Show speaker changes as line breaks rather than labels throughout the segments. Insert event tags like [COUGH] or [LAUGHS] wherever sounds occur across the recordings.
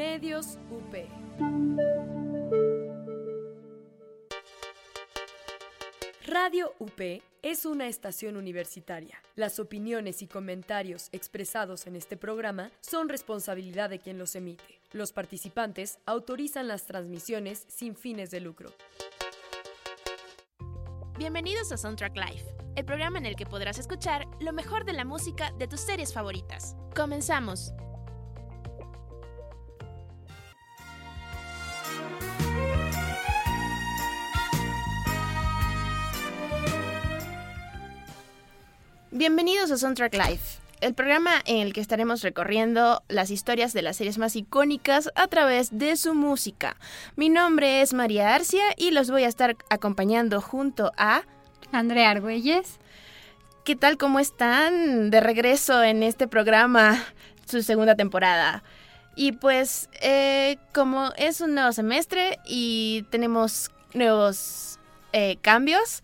Medios UP. Radio UP es una estación universitaria. Las opiniones y comentarios expresados en este programa son responsabilidad de quien los emite. Los participantes autorizan las transmisiones sin fines de lucro.
Bienvenidos a Soundtrack Live, el programa en el que podrás escuchar lo mejor de la música de tus series favoritas. Comenzamos. Bienvenidos a Soundtrack Live, el programa en el que estaremos recorriendo las historias de las series más icónicas a través de su música. Mi nombre es María Arcia y los voy a estar acompañando junto a
Andrea Argüelles.
¿Qué tal? ¿Cómo están? De regreso en este programa, su segunda temporada. Y pues, eh, como es un nuevo semestre y tenemos nuevos eh, cambios,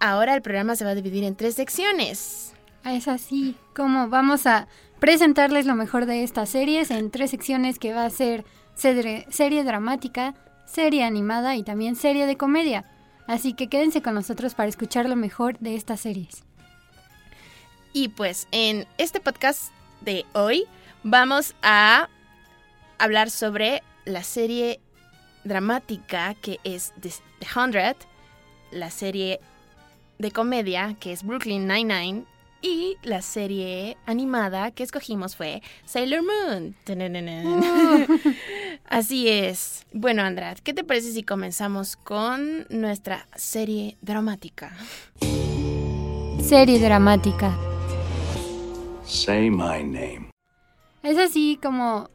ahora el programa se va a dividir en tres secciones.
Es así, como vamos a presentarles lo mejor de estas series en tres secciones que va a ser serie, serie dramática, serie animada y también serie de comedia. Así que quédense con nosotros para escuchar lo mejor de estas series.
Y pues en este podcast de hoy vamos a hablar sobre la serie dramática que es The Hundred, la serie de comedia que es Brooklyn Nine-Nine y la serie animada que escogimos fue Sailor Moon. [LAUGHS] Así es. Bueno, Andrad, ¿qué te parece si comenzamos con nuestra serie dramática?
Serie dramática.
Say my name.
Es así como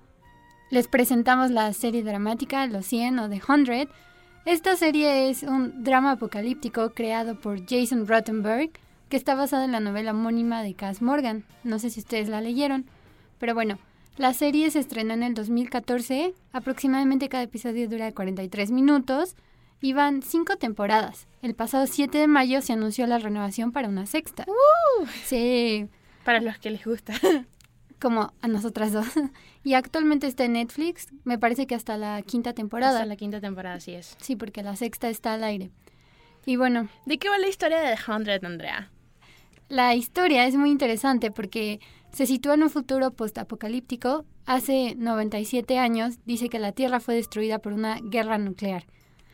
les presentamos la serie dramática Los 100 o The 100. Esta serie es un drama apocalíptico creado por Jason Rottenberg que está basada en la novela homónima de Cass Morgan. No sé si ustedes la leyeron, pero bueno, la serie se estrenó en el 2014, aproximadamente cada episodio dura 43 minutos y van cinco temporadas. El pasado 7 de mayo se anunció la renovación para una sexta.
¡Uh!
Sí.
Para los que les gusta. [LAUGHS]
Como a nosotras dos. [LAUGHS] Y actualmente está en Netflix, me parece que hasta la quinta temporada.
Hasta la quinta temporada, sí es.
Sí, porque la sexta está al aire. Y bueno.
¿De qué va la historia de The Hundred, Andrea?
La historia es muy interesante porque se sitúa en un futuro postapocalíptico. Hace 97 años dice que la Tierra fue destruida por una guerra nuclear.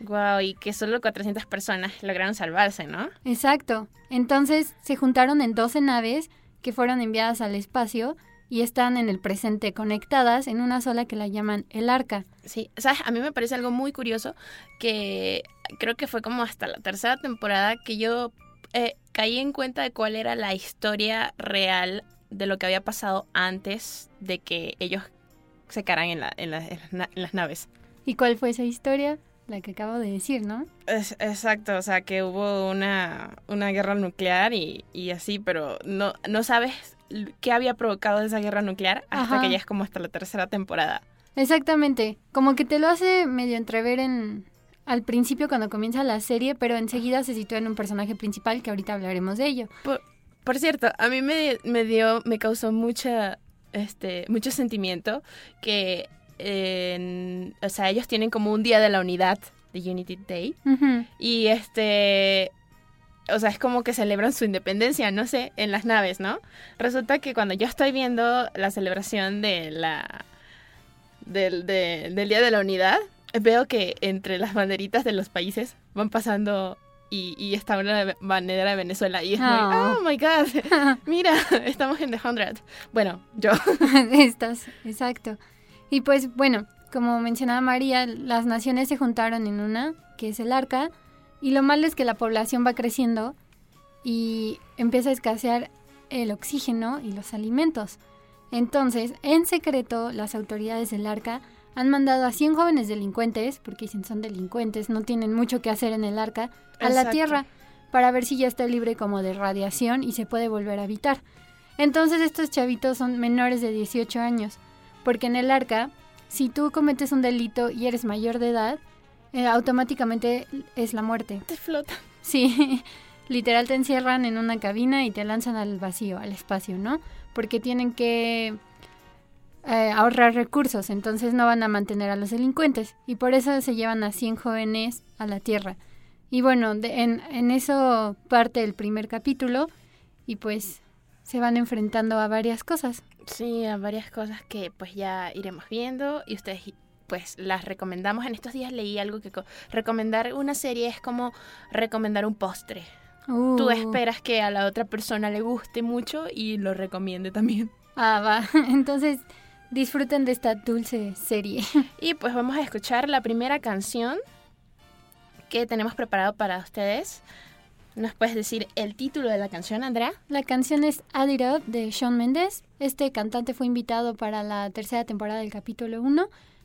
Wow, y que solo 400 personas lograron salvarse, ¿no?
Exacto. Entonces se juntaron en 12 naves que fueron enviadas al espacio y están en el presente conectadas en una sola que la llaman el arca.
Sí, o sea, a mí me parece algo muy curioso que creo que fue como hasta la tercera temporada que yo eh, caí en cuenta de cuál era la historia real de lo que había pasado antes de que ellos se caran en, la, en, las naves.
¿Y cuál fue esa historia? La que acabo de decir, ¿no?
Es, exacto, o sea, que hubo una, una guerra nuclear y, y, así, pero no, no sabes qué había provocado esa guerra nuclear hasta
Ajá.
que ya es como hasta la tercera temporada.
Exactamente, como que te lo hace medio entrever en, al principio cuando comienza la serie, pero enseguida se sitúa en un personaje principal que ahorita hablaremos de ello.
Por, por cierto, a mí me, me, dio, me causó mucha, este, mucho sentimiento que, eh, o sea, ellos tienen como un día de la unidad de Unity Day
Uh -huh.
y este, o sea, es como que celebran su independencia, no sé, en las naves, ¿no? Resulta que cuando yo estoy viendo la celebración de la, del, de, del día de la unidad, veo que entre las banderitas de los países van pasando y, y está una bandera de Venezuela y es
Oh.
muy, oh my god, [LAUGHS] mira, estamos en The Hundred. Bueno, yo. [LAUGHS]
Estás, exacto. Y pues bueno, como mencionaba María, las naciones se juntaron en una, que es el arca, y lo malo es que la población va creciendo y empieza a escasear el oxígeno y los alimentos. Entonces, en secreto, las autoridades del arca han mandado a 100 jóvenes delincuentes, porque dicen son delincuentes, no tienen mucho que hacer en el arca, a la. Tierra para ver si ya está libre como de radiación y se puede volver a habitar. Entonces estos chavitos son menores de 18 años, porque en el arca, si tú cometes un delito y eres mayor de edad, eh, automáticamente es la muerte.
Te flota.
Sí, [LAUGHS] literal te encierran en una cabina y te lanzan al vacío, al espacio, ¿no? Porque tienen que eh, ahorrar recursos, entonces no van a mantener a los delincuentes y por eso se llevan a 100 jóvenes a la Tierra. Y bueno, de- en, en eso parte el primer capítulo y pues se van enfrentando a varias cosas.
Sí, a varias cosas que pues ya iremos viendo y ustedes pues las recomendamos. En estos días leí algo que co- recomendar una serie es como recomendar un postre. Tú
Uh,
esperas que a la otra persona le guste mucho y lo recomiende también.
Ah, va. [LAUGHS] Entonces disfruten de esta dulce serie. [LAUGHS]
Y pues vamos a escuchar la primera canción que tenemos preparado para ustedes. ¿Nos puedes decir el título de la canción, Andrea?
La canción es Add It Up de Shawn Mendes. Este cantante fue invitado para la tercera temporada del capítulo 1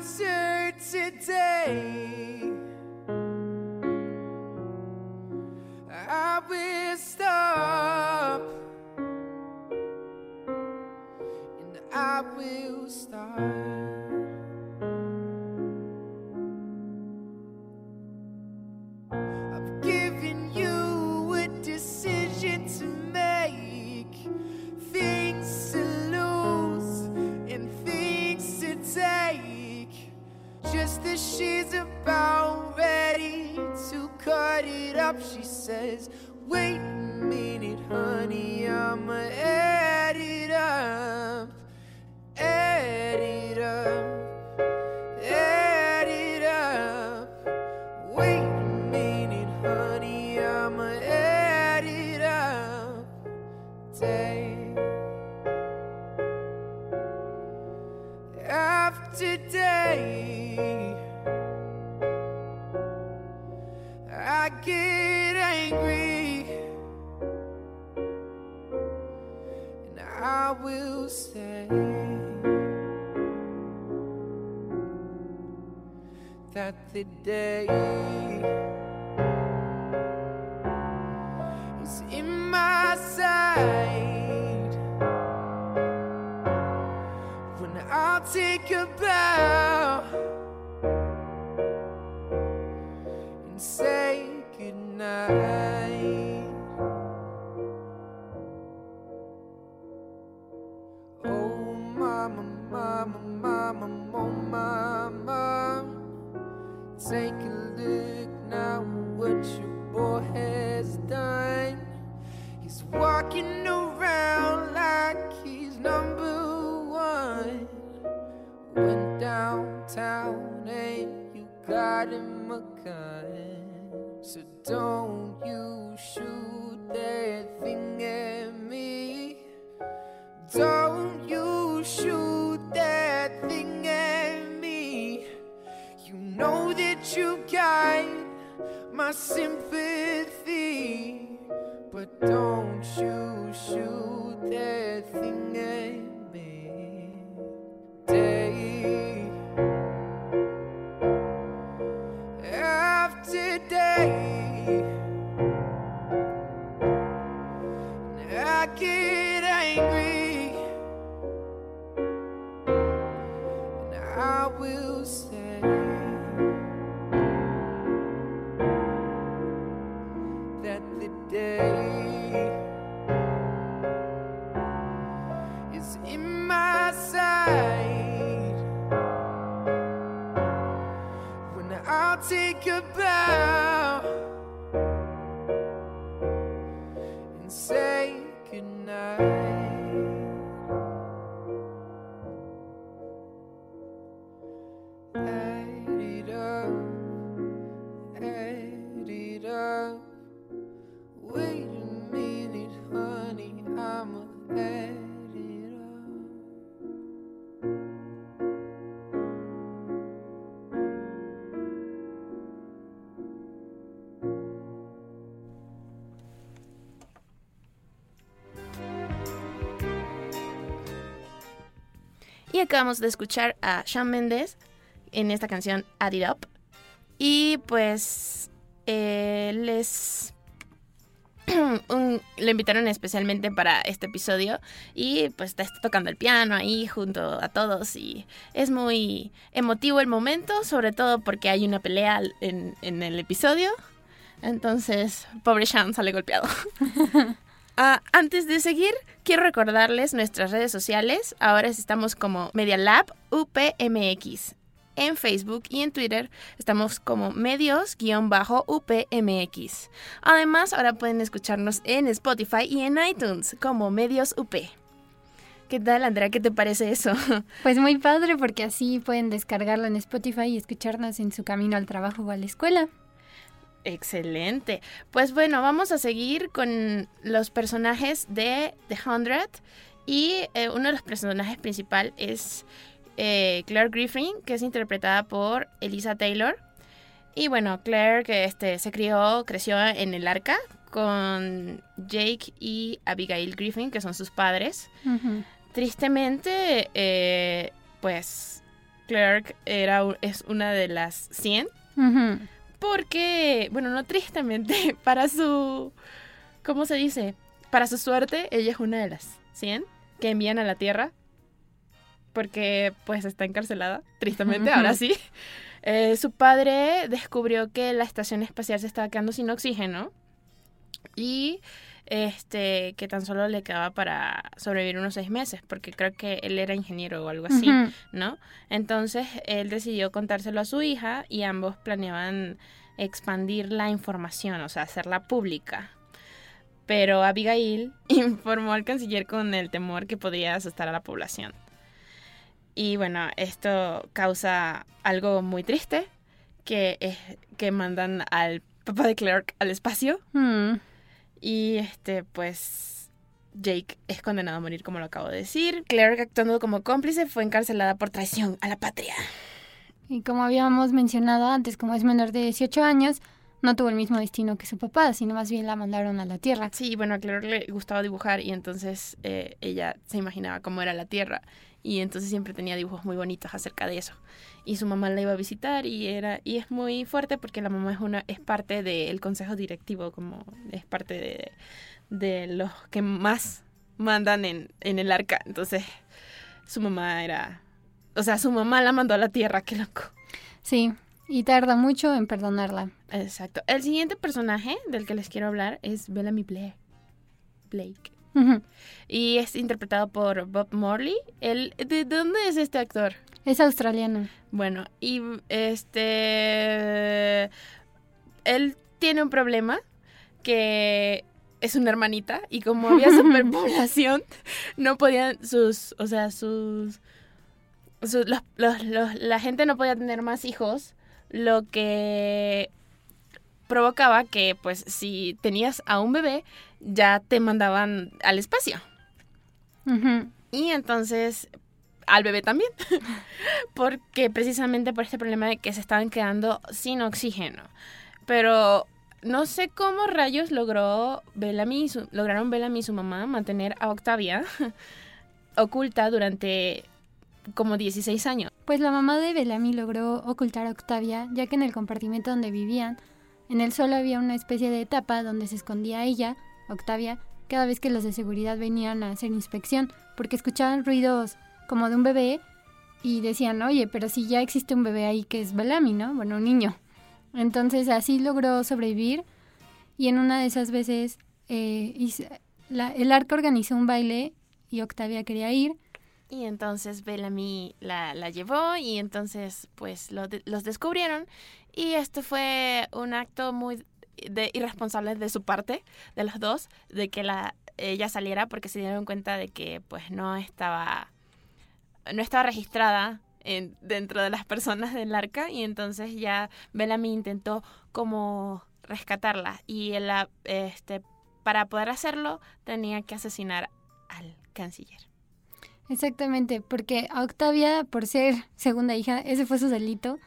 after today, I will stop and I will start. As she's about ready to cut it up, she says, Wait a minute, honey, I'ma add it up, add it up, my sympathy. But don't you shoot that thing at me. Day after day.
Acabamos de escuchar a Shawn Mendes en esta canción Add It Up. Y pues eh, les [CLEARS THROAT] un- lo invitaron especialmente para este episodio y pues está tocando el piano ahí junto a todos y es muy emotivo el momento, sobre todo porque hay una pelea en, en el episodio. Entonces, pobre Sean sale golpeado. [LAUGHS] Ah, antes de seguir, quiero recordarles nuestras redes sociales. Ahora estamos como Media Lab UPMX. En Facebook y en Twitter estamos como medios-upmx. Además, ahora pueden escucharnos en Spotify y en iTunes como Medios UP. ¿Qué tal, Andrea? ¿Qué te parece eso? [LAUGHS]
Pues muy padre porque así pueden descargarlo en Spotify y escucharnos en su camino al trabajo o a la escuela.
Excelente. Pues bueno, vamos a seguir con los personajes de The Hundred. Y eh, uno de los personajes principales es eh, Claire Griffin, que es interpretada por Elisa Taylor. Y bueno, Claire que este, se crió, creció en el arca con Jake y Abigail Griffin, que son sus padres. Tristemente, eh, pues Claire era, es una de las 100
Ujú.
Porque, bueno, no tristemente, [LAUGHS] para su, ¿cómo se dice? Para su suerte, ella es una de las 100 que envían a la Tierra, porque pues está encarcelada, tristemente, ahora sí. Eh, su padre descubrió que la estación espacial se estaba quedando sin oxígeno y este que tan solo le quedaba para sobrevivir unos seis meses, porque creo que él era ingeniero o algo así. ¿no? Entonces él decidió contárselo a su hija y ambos planeaban expandir la información, o sea, hacerla pública. Pero Abigail [LAUGHS] informó al canciller con el temor que podía asustar a la población. Y bueno, esto causa algo muy triste, que es que mandan al papá de Clark al espacio. Y este, pues, Jake es condenado a morir, como lo acabo de decir. Clark, actuando como cómplice, fue encarcelada por traición a la patria.
Y como habíamos mencionado antes, como es menor de 18 años, no tuvo el mismo destino que su papá, sino más bien la mandaron a la Tierra.
Sí, bueno, a Clark le gustaba dibujar y entonces eh, ella se imaginaba cómo era la Tierra y entonces siempre tenía dibujos muy bonitos acerca de eso. Y su mamá la iba a visitar y era y es muy fuerte porque la mamá es una es parte del consejo directivo, como es parte de, de los que más mandan en, en el arca. Entonces, su mamá era o sea, su mamá la mandó a la Tierra, qué loco.
Sí, y tarda mucho en perdonarla.
Exacto. El siguiente personaje del que les quiero hablar es Bellamy Blair. Blake. Y es interpretado por Bob Morley. El, ¿De dónde es este actor?
Es australiano.
Bueno, y este... Él tiene un problema que es una hermanita y como había [LAUGHS] superpoblación, no podían sus, o sea, sus... sus- los- los- los- la gente no podía tener más hijos, lo que provocaba que, pues, si tenías a un bebé, ya te mandaban al espacio. Y entonces al bebé también. [LAUGHS] Porque precisamente por este problema de que se estaban quedando sin oxígeno. Pero no sé cómo rayos logró Bellamy su- lograron Bellamy y su mamá mantener a Octavia [LAUGHS] oculta durante como 16 años.
Pues la mamá de Bellamy logró ocultar a Octavia, ya que en el compartimento donde vivían, en el suelo había una especie de tapa donde se escondía ella, Octavia, cada vez que los de seguridad venían a hacer inspección, porque escuchaban ruidos como de un bebé y decían, oye, pero si ya existe un bebé ahí que es Bellamy, ¿no? Bueno, un niño. Entonces así logró sobrevivir y en una de esas veces eh, la- el arco organizó un baile y Octavia quería ir.
Y entonces Bellamy la, la llevó y entonces pues lo de- los descubrieron y esto fue un acto muy de, irresponsable de su parte, de los dos, de que la, ella saliera porque se dieron cuenta de que pues no estaba, no estaba registrada en, dentro de las personas del arca. Y entonces ya Bellamy intentó como rescatarla. Y él este, para poder hacerlo tenía que asesinar al canciller.
Exactamente, porque a Octavia, por ser segunda hija, ese fue su delito,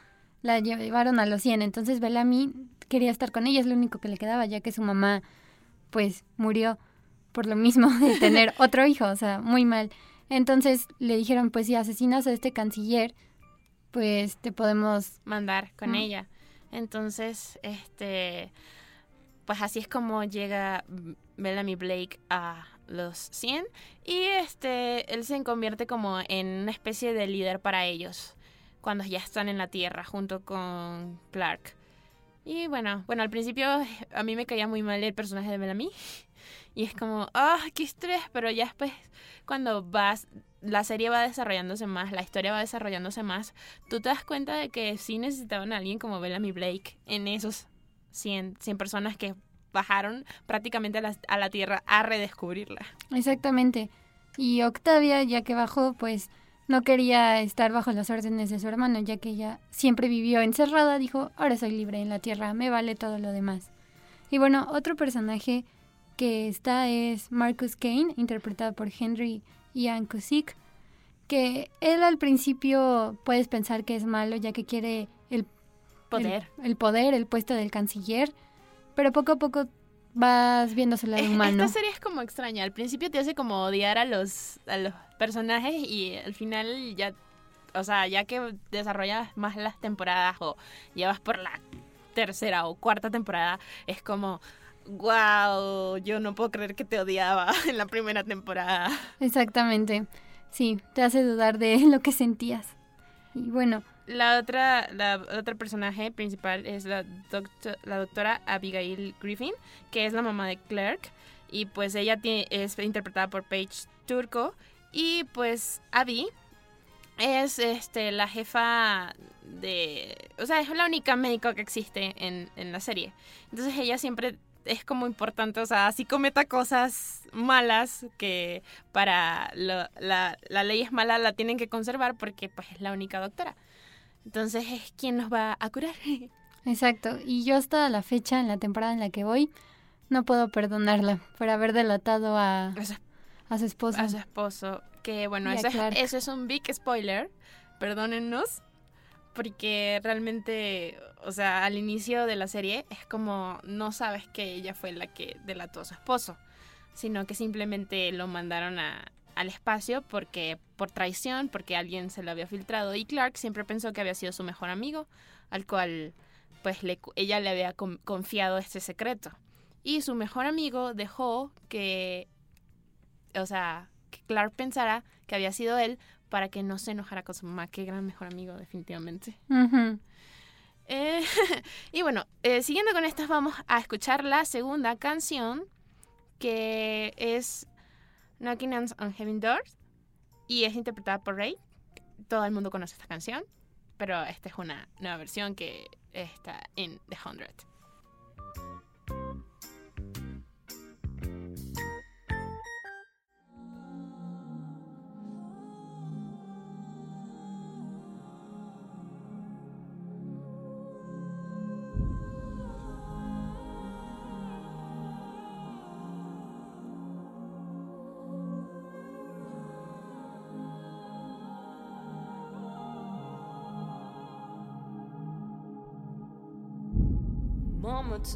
la llevaron a los 100. Entonces Bellamy quería estar con ella, es lo único que le quedaba, ya que su mamá, pues, murió por lo mismo de [LAUGHS] tener otro hijo, o sea, muy mal. Entonces le dijeron, pues si asesinas a este canciller, pues te podemos...
mandar con
Mm.
ella. Entonces, este, pues así es como llega Bellamy Blake a los 100 y este, él se convierte como en una especie de líder para ellos cuando ya están en la Tierra junto con Clark. Y bueno, bueno, al principio a mí me caía muy mal el personaje de Bellamy [LAUGHS] y es como, ah, qué estrés, pero ya después cuando vas la serie va desarrollándose más, la historia va desarrollándose más, tú te das cuenta de que sí necesitaban a alguien como Bellamy Blake en esos 100, 100 personas que bajaron prácticamente a la, a la Tierra a redescubrirla.
Exactamente. Y Octavia, ya que bajó, pues no quería estar bajo las órdenes de su hermano, ya que ella siempre vivió encerrada, dijo, ahora soy libre en la Tierra, me vale todo lo demás. Y bueno, otro personaje que está es Marcus Kane, interpretado por Henry Ian Cusick, que él al principio puedes pensar que es malo, ya que quiere el
Poder.
el, el poder, el puesto del canciller, pero poco a poco vas lado
Es-
humano.
Esta serie es como extraña. Al principio te hace como odiar a los, a los personajes y al final ya, o sea, ya que desarrollas más las temporadas o llevas por la tercera o cuarta temporada, es como, wow, yo no puedo creer que te odiaba [LAUGHS] en la primera temporada.
Exactamente. Sí, te hace dudar de [LAUGHS] lo que sentías. Y bueno,
La otra, la otra personaje principal es la, la doctora Abigail Griffin, que es la mamá de Clark. Y pues ella es interpretada por Paige Turco. Y pues Abby es este, la jefa de... O sea, es la única médico que existe en, en la serie. Entonces ella siempre es como importante, o sea, si cometa cosas malas que para la, la ley es mala, la tienen que conservar porque pues es la única doctora. Entonces es quien nos va a curar. [LAUGHS]
exacto. Y yo hasta la fecha, en la temporada en la que voy, no puedo perdonarla por haber delatado a,
A su,
a su esposo.
a su esposo. Que bueno, eso es, eso es un big spoiler. Perdónennos. Porque realmente, o sea, al inicio de la serie es como no sabes que ella fue la que delató a su esposo, sino que simplemente lo mandaron a, al espacio porque por traición, porque alguien se lo había filtrado y Clark siempre pensó que había sido su mejor amigo, al cual pues le, ella le había con- confiado este secreto. Y su mejor amigo dejó que, o sea, que Clark pensara que había sido él para que no se enojara con su mamá. Qué gran mejor amigo, definitivamente.
Ujú.
Eh, [LAUGHS] y bueno, eh, siguiendo con estas, vamos a escuchar la segunda canción, que es Knocking on Heaven Doors, y es interpretada por Ray. Todo el mundo conoce esta canción, pero esta es una nueva versión que está en The Hundred.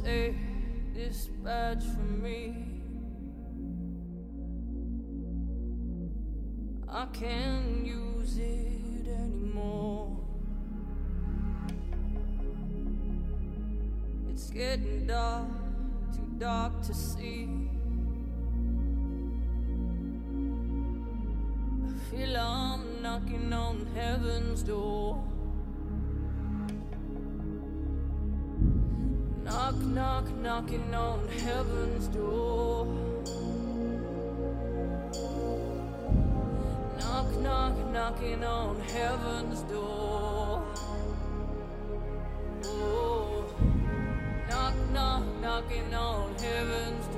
Take this badge from me. I can't use it anymore. It's getting dark, too dark to see. I feel I'm knocking on heaven's door. Knock, knock, knocking on heaven's door. Knock, knock, knocking on heaven's door. Oh, knock, knock, knocking on heaven's door.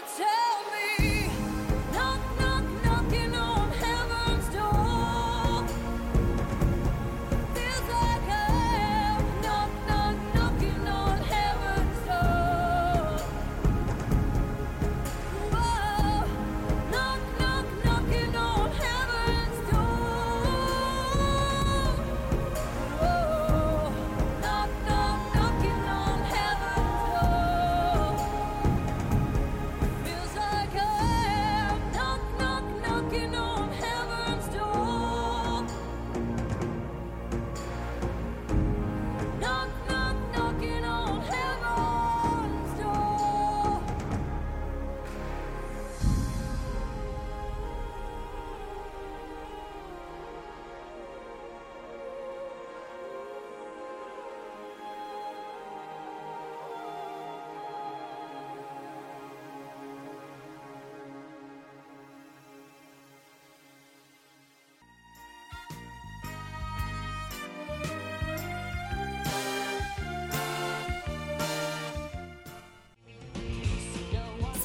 return.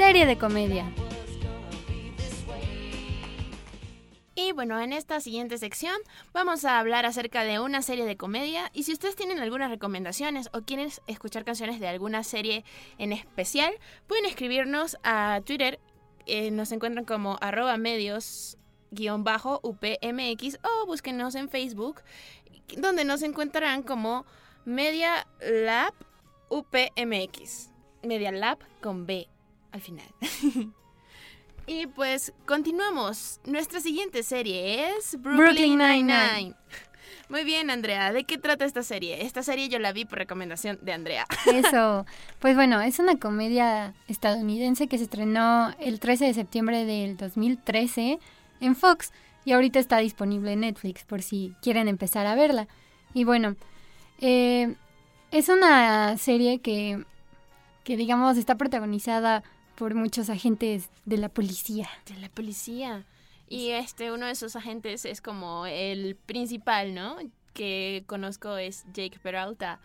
Serie de comedia.
Y bueno, en esta siguiente sección vamos a hablar acerca de una serie de comedia y si ustedes tienen algunas recomendaciones o quieren escuchar canciones de alguna serie en especial, pueden escribirnos a Twitter, eh, nos encuentran como arroba medios guion bajo UPMX o búsquenos en Facebook donde nos encontrarán como Media Lab UPMX. Media Lab con B al final. [LAUGHS] y pues continuamos. Nuestra siguiente serie es Brooklyn. Nine-Nine. [LAUGHS] Muy bien, Andrea. ¿De qué trata esta serie? Esta serie yo la vi por recomendación de Andrea. [LAUGHS]
Eso. Pues bueno, es una comedia estadounidense que se estrenó el 13 de septiembre del 2013 en Fox y ahorita está disponible en Netflix por si quieren empezar a verla. Y bueno, eh, es una serie que, que digamos está protagonizada por muchos agentes de la policía.
De la policía. Y este, uno de esos agentes es como el principal, ¿no? Que conozco es Jake Peralta.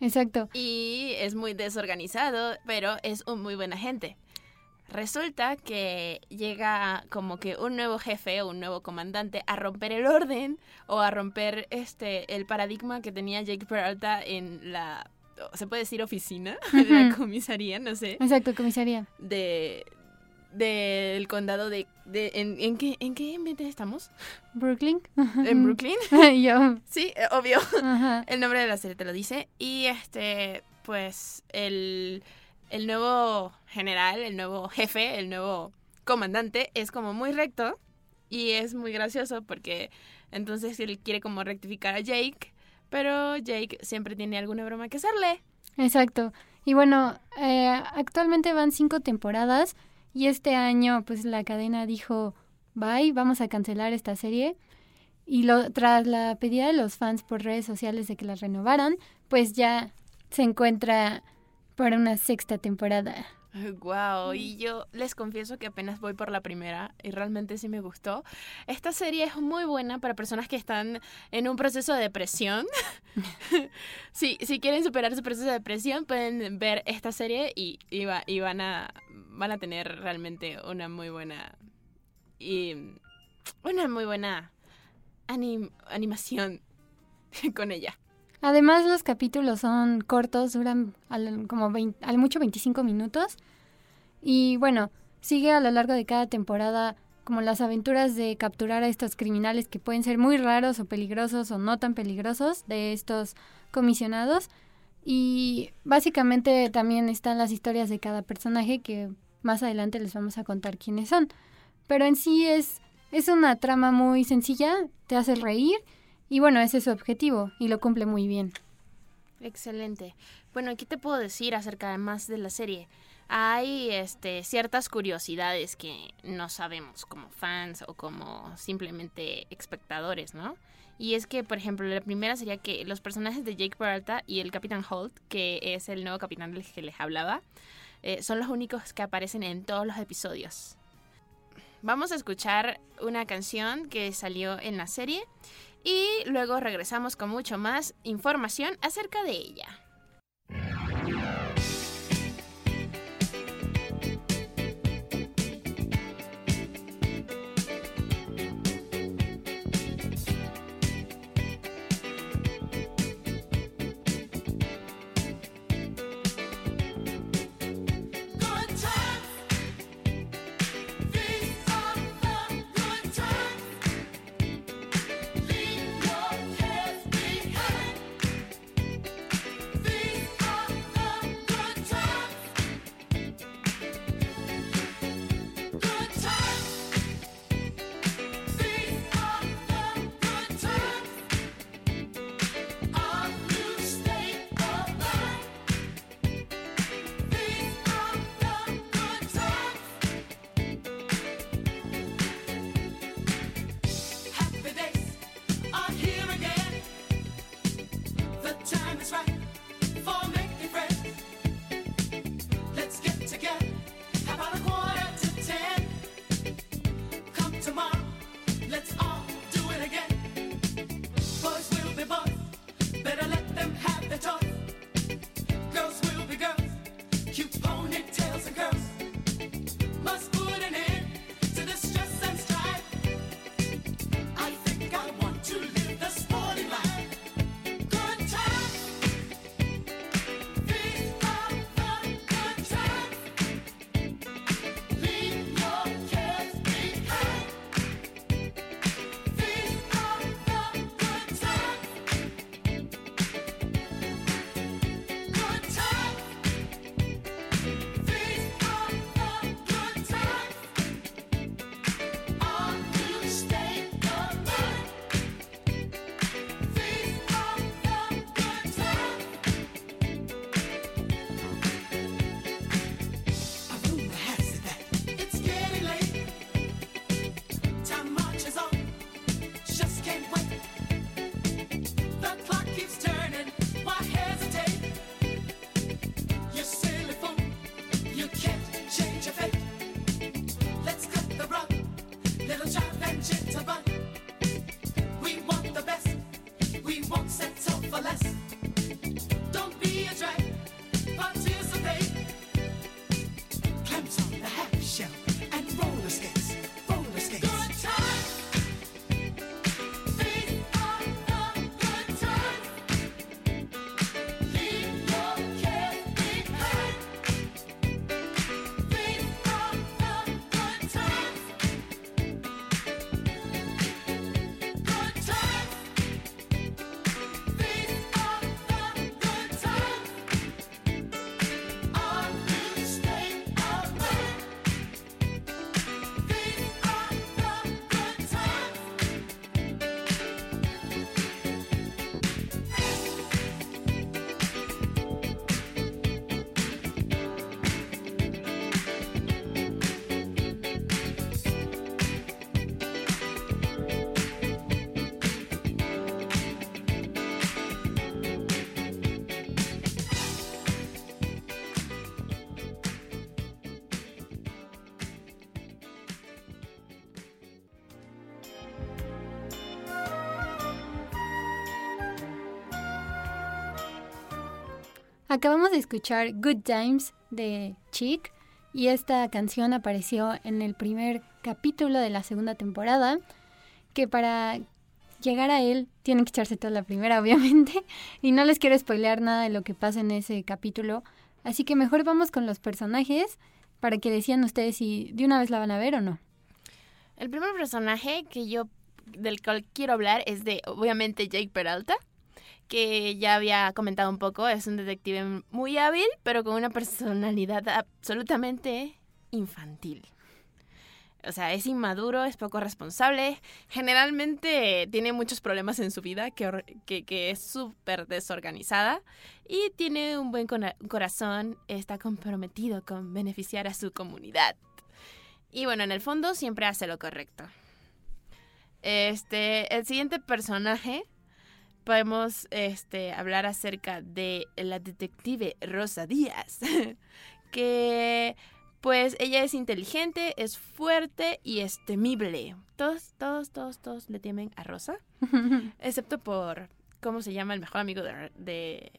Exacto.
Y es muy desorganizado, pero es un muy buen agente. Resulta que llega como que un nuevo jefe o un nuevo comandante a romper el orden o a romper este el paradigma que tenía Jake Peralta en la se puede decir oficina [LAUGHS] de la comisaría, no sé,
Exacto, comisaría.
de del condado de, de en, en qué en qué ambiente estamos?
Brooklyn.
En Brooklyn. [LAUGHS]
Yo.
Sí, eh, obvio.
Ajá. [LAUGHS]
El nombre de la serie te lo dice. Y este, pues, el, el nuevo general, el nuevo jefe, el nuevo comandante es como muy recto. Y es muy gracioso porque entonces él quiere como rectificar a Jake. Pero Jake siempre tiene alguna broma que hacerle.
Exacto. Y bueno, eh, actualmente van cinco temporadas y este año pues la cadena dijo, bye, vamos a cancelar esta serie. Y lo, tras la pedida de los fans por redes sociales de que la renovaran, pues ya se encuentra para una sexta temporada. [LAUGHS]
Wow, y yo les confieso que apenas voy por la primera y realmente sí me gustó. Esta serie es muy buena para personas que están en un proceso de depresión. [LAUGHS] [LAUGHS] si, si quieren superar su proceso de depresión, pueden ver esta serie y, y, va- y van, a, van a tener realmente una muy buena y una muy buena anim- animación con ella.
Además los capítulos son cortos, duran al, como 20 al mucho 25 minutos. Y bueno, sigue a lo largo de cada temporada como las aventuras de capturar a estos criminales que pueden ser muy raros o peligrosos o no tan peligrosos de estos comisionados. Y básicamente también están las historias de cada personaje que más adelante les vamos a contar quiénes son. Pero en sí es, es una trama muy sencilla, te hace reír y bueno, ese es su objetivo y lo cumple muy bien.
Excelente. Bueno, ¿qué te puedo decir acerca más de la serie? Hay este, ciertas curiosidades que no sabemos como fans o como simplemente espectadores, ¿no? Y es que, por ejemplo, la primera sería que los personajes de Jake Peralta y el Capitán Holt, que es el nuevo capitán del que les hablaba, eh, son los únicos que aparecen en todos los episodios. Vamos a escuchar una canción que salió en la serie y luego regresamos con mucho más información acerca de ella. Less.
Acabamos de escuchar Good Times de Chick y esta canción apareció en el primer capítulo de la segunda temporada, que para llegar a él tienen que echarse toda la primera, [LAUGHS] obviamente, y no les quiero spoilear nada de lo que pasa en ese capítulo, así que mejor vamos con los personajes para que decían ustedes si de una vez la van a ver o no.
El primer personaje que yo del cual quiero hablar es de obviamente Jake Peralta, que ya había comentado un poco, es un detective muy hábil, pero con una personalidad absolutamente infantil. O sea, es inmaduro, es poco responsable, generalmente tiene muchos problemas en su vida, que, que, es súper desorganizada y tiene un buen corazón, está comprometido con beneficiar a su comunidad. Y bueno, en el fondo siempre hace lo correcto. Este, el siguiente personaje podemos este, hablar acerca de la detective Rosa Díaz, [LAUGHS] que pues ella es inteligente, es fuerte y es temible. Todos, todos, todos, todos le temen a Rosa, [LAUGHS] excepto por, ¿cómo se llama el mejor amigo de, de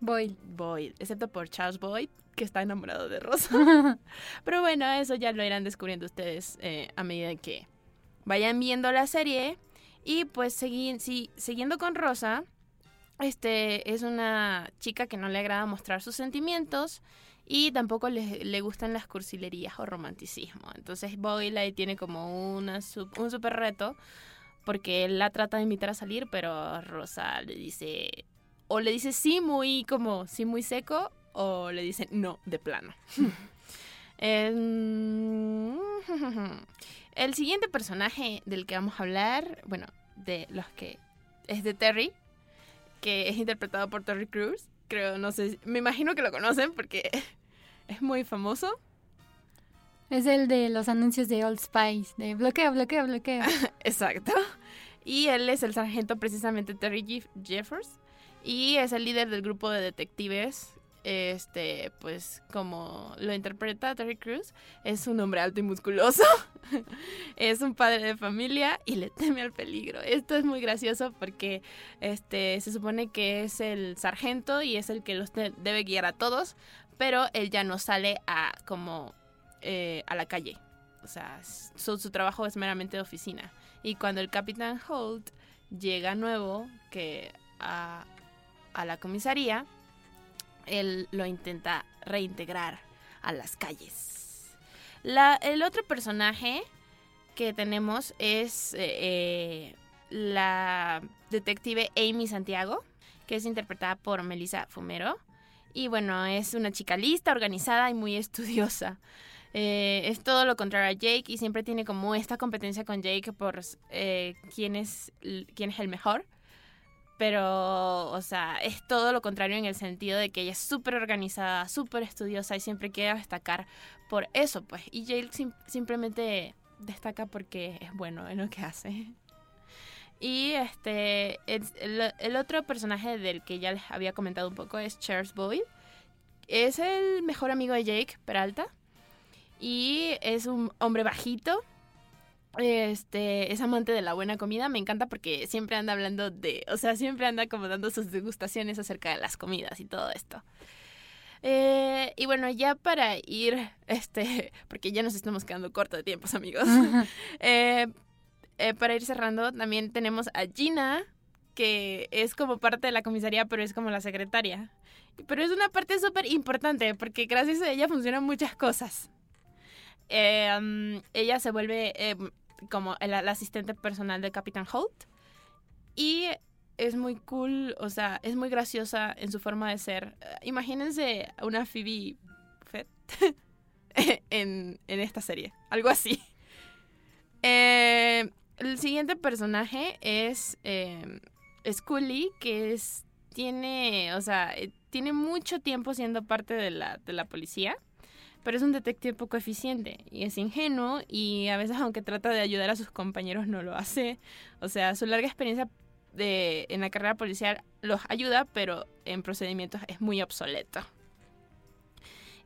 Boyle.
Boyd? Excepto por Charles Boyd, que está enamorado de Rosa. [LAUGHS] Pero bueno, eso ya lo irán descubriendo ustedes eh, a medida que vayan viendo la serie. Y pues segui- sí, siguiendo con Rosa, este es una chica que no le agrada mostrar sus sentimientos y tampoco le, le gustan las cursilerías o romanticismo. Entonces Boyle tiene como una, un super reto porque él la trata de invitar a salir, pero Rosa le dice, o le dice sí muy como, sí muy seco, o le dice no de plano. [LAUGHS] El siguiente personaje del que vamos a hablar, bueno, de los que es de Terry, que es interpretado por Terry Crews. Creo, no sé, me imagino que lo conocen porque [LAUGHS] es muy famoso.
Es el de los anuncios de Old Spice, de bloqueo, bloqueo, bloqueo. [LAUGHS]
Exacto. Y él es el sargento precisamente Terry Jeff- Jeffers y es el líder del grupo de detectives. Este, pues como lo interpreta Terry Crews, es un hombre alto y musculoso. [LAUGHS] es un padre de familia y le teme al peligro. Esto es muy gracioso porque este se supone que es el sargento y es el que los de- debe guiar a todos, pero él ya no sale a como eh, a la calle. O sea, su, su trabajo es meramente de oficina. Y cuando el capitán Holt llega nuevo que a, a la comisaría, él lo intenta reintegrar a las calles. El otro personaje que tenemos es eh, eh, la detective Amy Santiago, que es interpretada por Melissa Fumero. Y bueno, es una chica lista, organizada y muy [LAUGHS] estudiosa. Eh, es todo lo contrario a Jake y siempre tiene como esta competencia con Jake por quién, es, quién es el mejor. Pero, o sea, es todo lo contrario en el sentido de que ella es súper organizada, súper estudiosa y siempre quiere destacar por eso, pues. Y Jake sim- simplemente destaca porque es bueno en lo que hace. Y este, es- el, el otro personaje del que ya les había comentado un poco es Charles Boyd. Es el mejor amigo de Jake Peralta. Y es un hombre bajito. Este, es amante de la buena comida. Me encanta porque siempre anda hablando de. O sea, siempre anda como dando sus degustaciones acerca de las comidas y todo esto. Eh, y bueno, ya para ir, [LAUGHS] este, porque ya nos estamos quedando corto de tiempos, amigos. [LAUGHS] Eh, eh, para ir cerrando, también tenemos a Gina, que es como parte de la comisaría, pero es como la secretaria. Pero es una parte súper importante, porque gracias a ella funcionan muchas cosas. Um, ella se vuelve eh, como el, asistente personal del Capitán Holt. Y es muy cool, o sea, es muy graciosa en su forma de ser. Eh, imagínense una Phoebe Fett [LAUGHS] en, en esta serie, algo así. Eh, el siguiente personaje es eh, Scully, que es tiene, o sea, eh, tiene mucho tiempo siendo parte de la, de la policía, pero es un detective poco eficiente y es ingenuo y a veces aunque trata de ayudar a sus compañeros no lo hace. O sea, su larga experiencia de, en la carrera policial los ayuda, pero en procedimientos es muy obsoleto.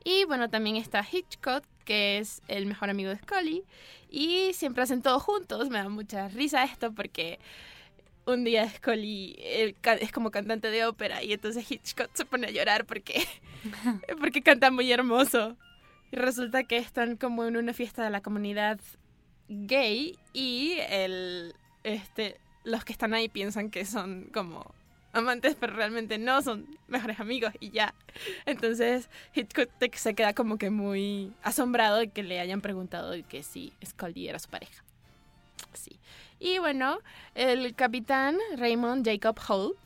Y bueno, también está Hitchcock, que es el mejor amigo de Scully. Y siempre hacen todo juntos. Me da mucha risa esto porque un día Scully es como cantante de ópera y entonces Hitchcock se pone a llorar porque, [LAUGHS] porque canta muy hermoso. Y resulta que están como en una fiesta de la comunidad gay y el, este, los que están ahí piensan que son como amantes, pero realmente no, son mejores amigos y ya. Entonces Hitchcock se queda como que muy asombrado de que le hayan preguntado que si Scully era su pareja. Sí. Y bueno, el capitán Raymond Jacob Holt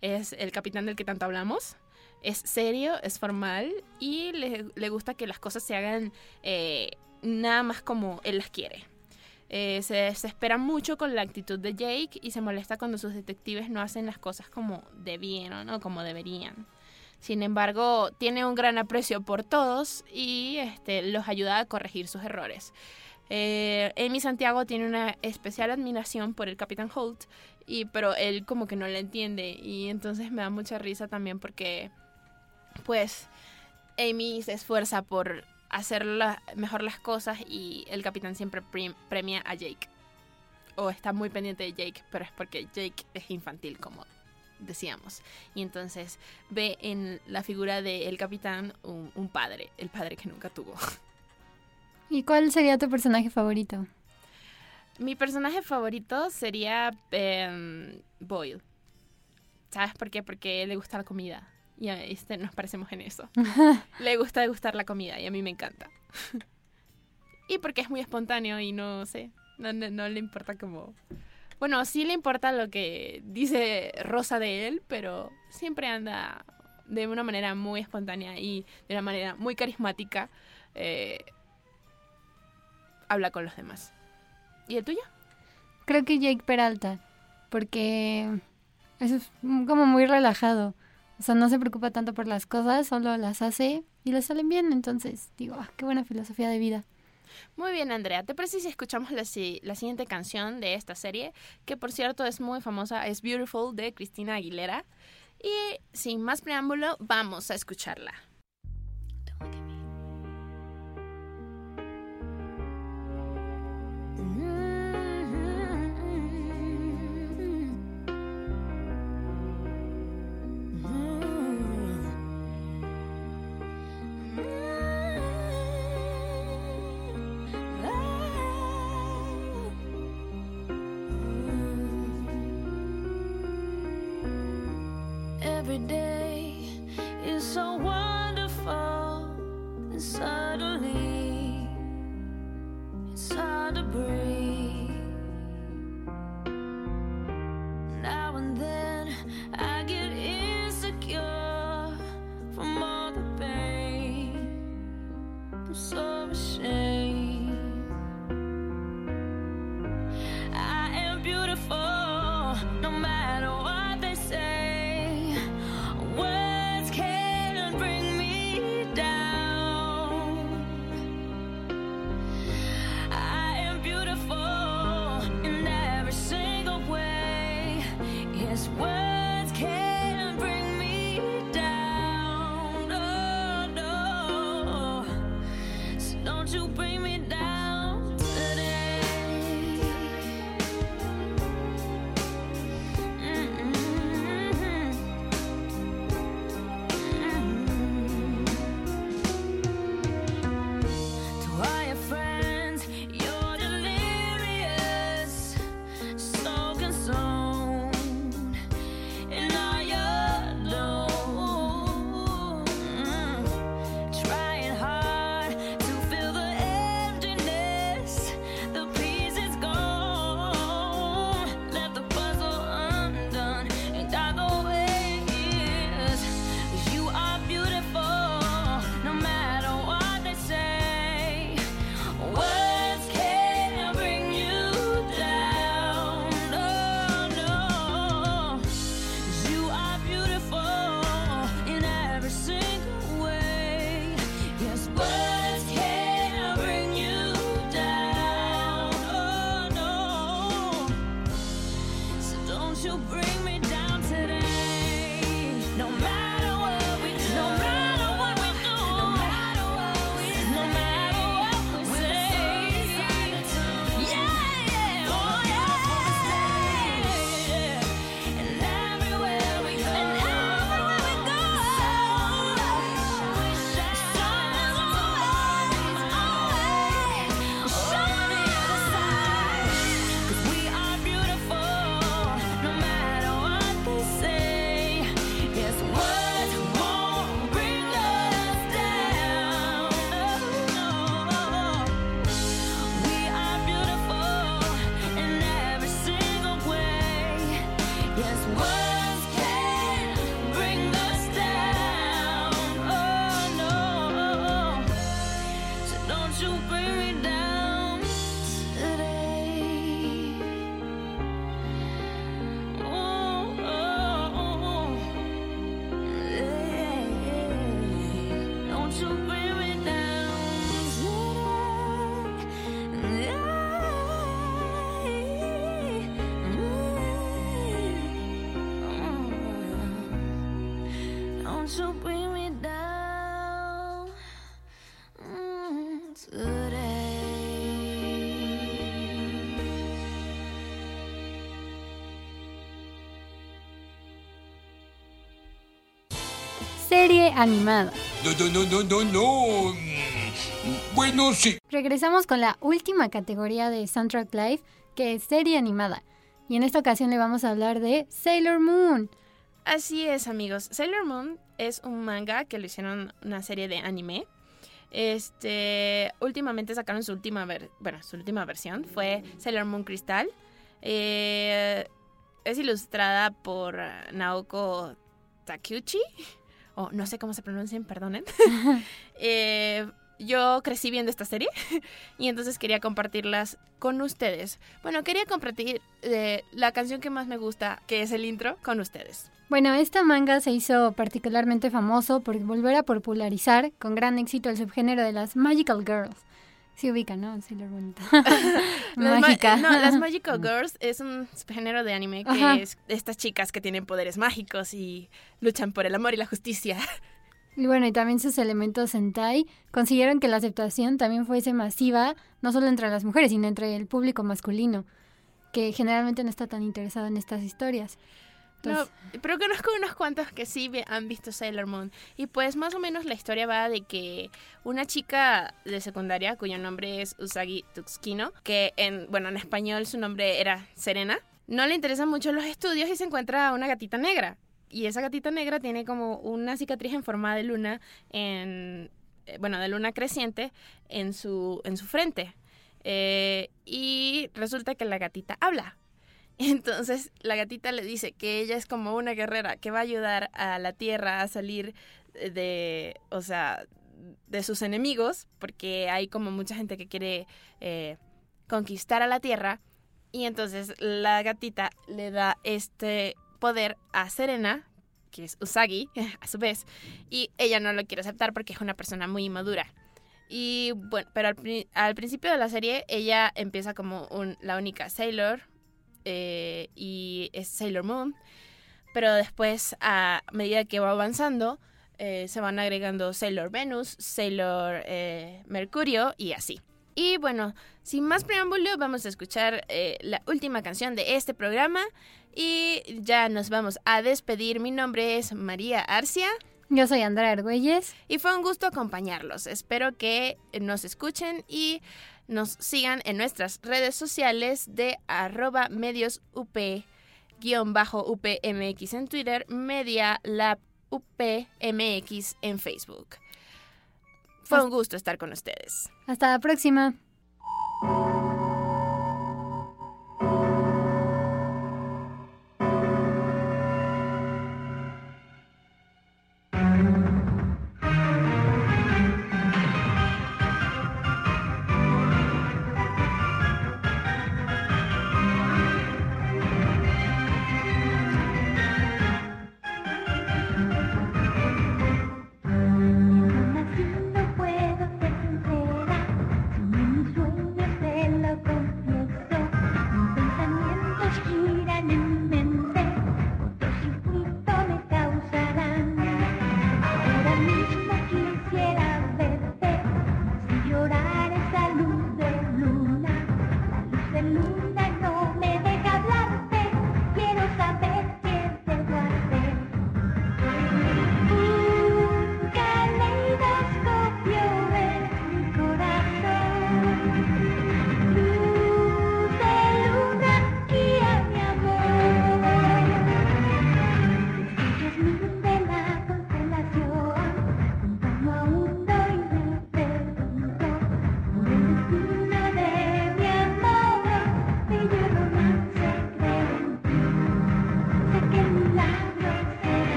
es el capitán del que tanto hablamos. Es serio, es formal y le, le gusta que las cosas se hagan eh, nada más como él las quiere. Eh, se desespera mucho con la actitud de Jake y se molesta cuando sus detectives no hacen las cosas como debieron o como deberían. Sin embargo, tiene un gran aprecio por todos y este, los ayuda a corregir sus errores. Eh, Amy Santiago tiene una especial admiración por el Capitán Holt, y, pero él como que no le entiende y entonces me da mucha risa también porque pues Amy se esfuerza por hacer la- mejor las cosas y el capitán siempre premia a Jake. O está muy pendiente de Jake, pero es porque Jake es infantil, como decíamos. Y entonces ve en la figura del capitán un, un padre, el padre que nunca tuvo. [LAUGHS]
¿Y cuál sería tu personaje favorito?
Mi personaje favorito sería em, Boyle. ¿Sabes por qué? Porque le gusta la comida. Y a este nos parecemos en eso. [LAUGHS] le gusta degustar la comida y a mí me encanta. [LAUGHS] y porque es muy espontáneo y no sé, no, no, no le importa como... Bueno, sí le importa lo que dice Rosa de él, pero siempre anda de una manera muy espontánea y de una manera muy carismática. eh, habla con los demás. ¿Y el tuyo?
Creo que Jake Peralta, porque es como muy relajado. O sea, no se preocupa tanto por las cosas, solo las hace y le salen bien. Entonces, digo, ah, qué buena filosofía de vida.
Muy bien, Andrea. ¿Te parece si escuchamos la, si- la siguiente canción de esta serie? Que por cierto es muy famosa, es Beautiful de Cristina Aguilera. Y sin más preámbulo, vamos a escucharla.
Every day
serie animada.
No, no, no, no, no, no. Bueno, sí.
Regresamos con la última categoría de Soundtrack Live, que es serie animada. Y en esta ocasión le vamos a hablar de Sailor Moon.
Así es, amigos. Sailor Moon es un manga que lo hicieron una serie de anime. Este, últimamente sacaron su última, ver- bueno, su última versión fue Sailor Moon Crystal. Eh, es ilustrada por Naoko Takeuchi, o no sé cómo se pronuncian, perdonen. [LAUGHS] Eh, yo crecí viendo esta serie [LAUGHS] y entonces quería compartirlas con ustedes. Bueno, quería compartir eh, la canción que más me gusta, que es el intro, con ustedes.
Bueno, esta manga se hizo particularmente famoso por volver a popularizar con gran éxito el subgénero de las Magical Girls. Se ubica, ¿no? Sailor Moon. [LAUGHS] [LAUGHS]
Ma-
Mágica.
no, las [LAUGHS] Magical Girls es un género de anime que
Ajá.
es estas chicas que tienen poderes mágicos y luchan por el amor y la justicia.
Y bueno, y también sus elementos Sentai consiguieron que la aceptación también fuese masiva, no solo entre las mujeres, sino entre el público masculino, que generalmente no está tan interesado en estas historias.
No, pero conozco unos cuantos que sí han visto Sailor Moon. Y pues más o menos la historia va de que una chica de secundaria, cuyo nombre es Usagi Tuxkino, que en, bueno, en español su nombre era Serena, no le interesan mucho los estudios y se encuentra una gatita negra. Y esa gatita negra tiene como una cicatriz en forma de luna en, eh, bueno, de luna creciente en su, en su frente. Eh, y resulta que la gatita habla. [LAUGHS] Entonces la gatita le dice que ella es como una guerrera que va a ayudar a la Tierra a salir de, o sea, de sus enemigos, porque hay como mucha gente que quiere eh, conquistar a la Tierra. Y entonces la gatita le da este poder a Serena, que es Usagi, [LAUGHS] a su vez, y ella no lo quiere aceptar porque es una persona muy inmadura. Y bueno, pero al, al principio de la serie ella empieza como un- la única Sailor eh, y es Sailor Moon, pero después a medida que va avanzando eh, se van agregando Sailor Venus, Sailor eh, Mercurio y así. Y bueno, sin más preámbulo, vamos a escuchar la última canción de este programa y ya nos vamos a despedir. Mi nombre es María Arcia.
yo soy Andrea Argüelles.
Y fue un gusto acompañarlos. Espero que nos escuchen y nos sigan en nuestras redes sociales de arroba medios up bajo UPMX en Twitter, Media Lab UPMX en Facebook. Fue un gusto estar con ustedes.
Hasta la próxima.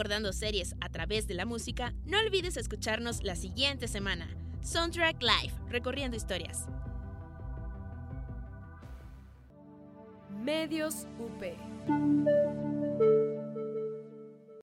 Recordando series a través de la música, no olvides escucharnos la siguiente semana. Soundtrack Live, recorriendo historias.
Medios UP.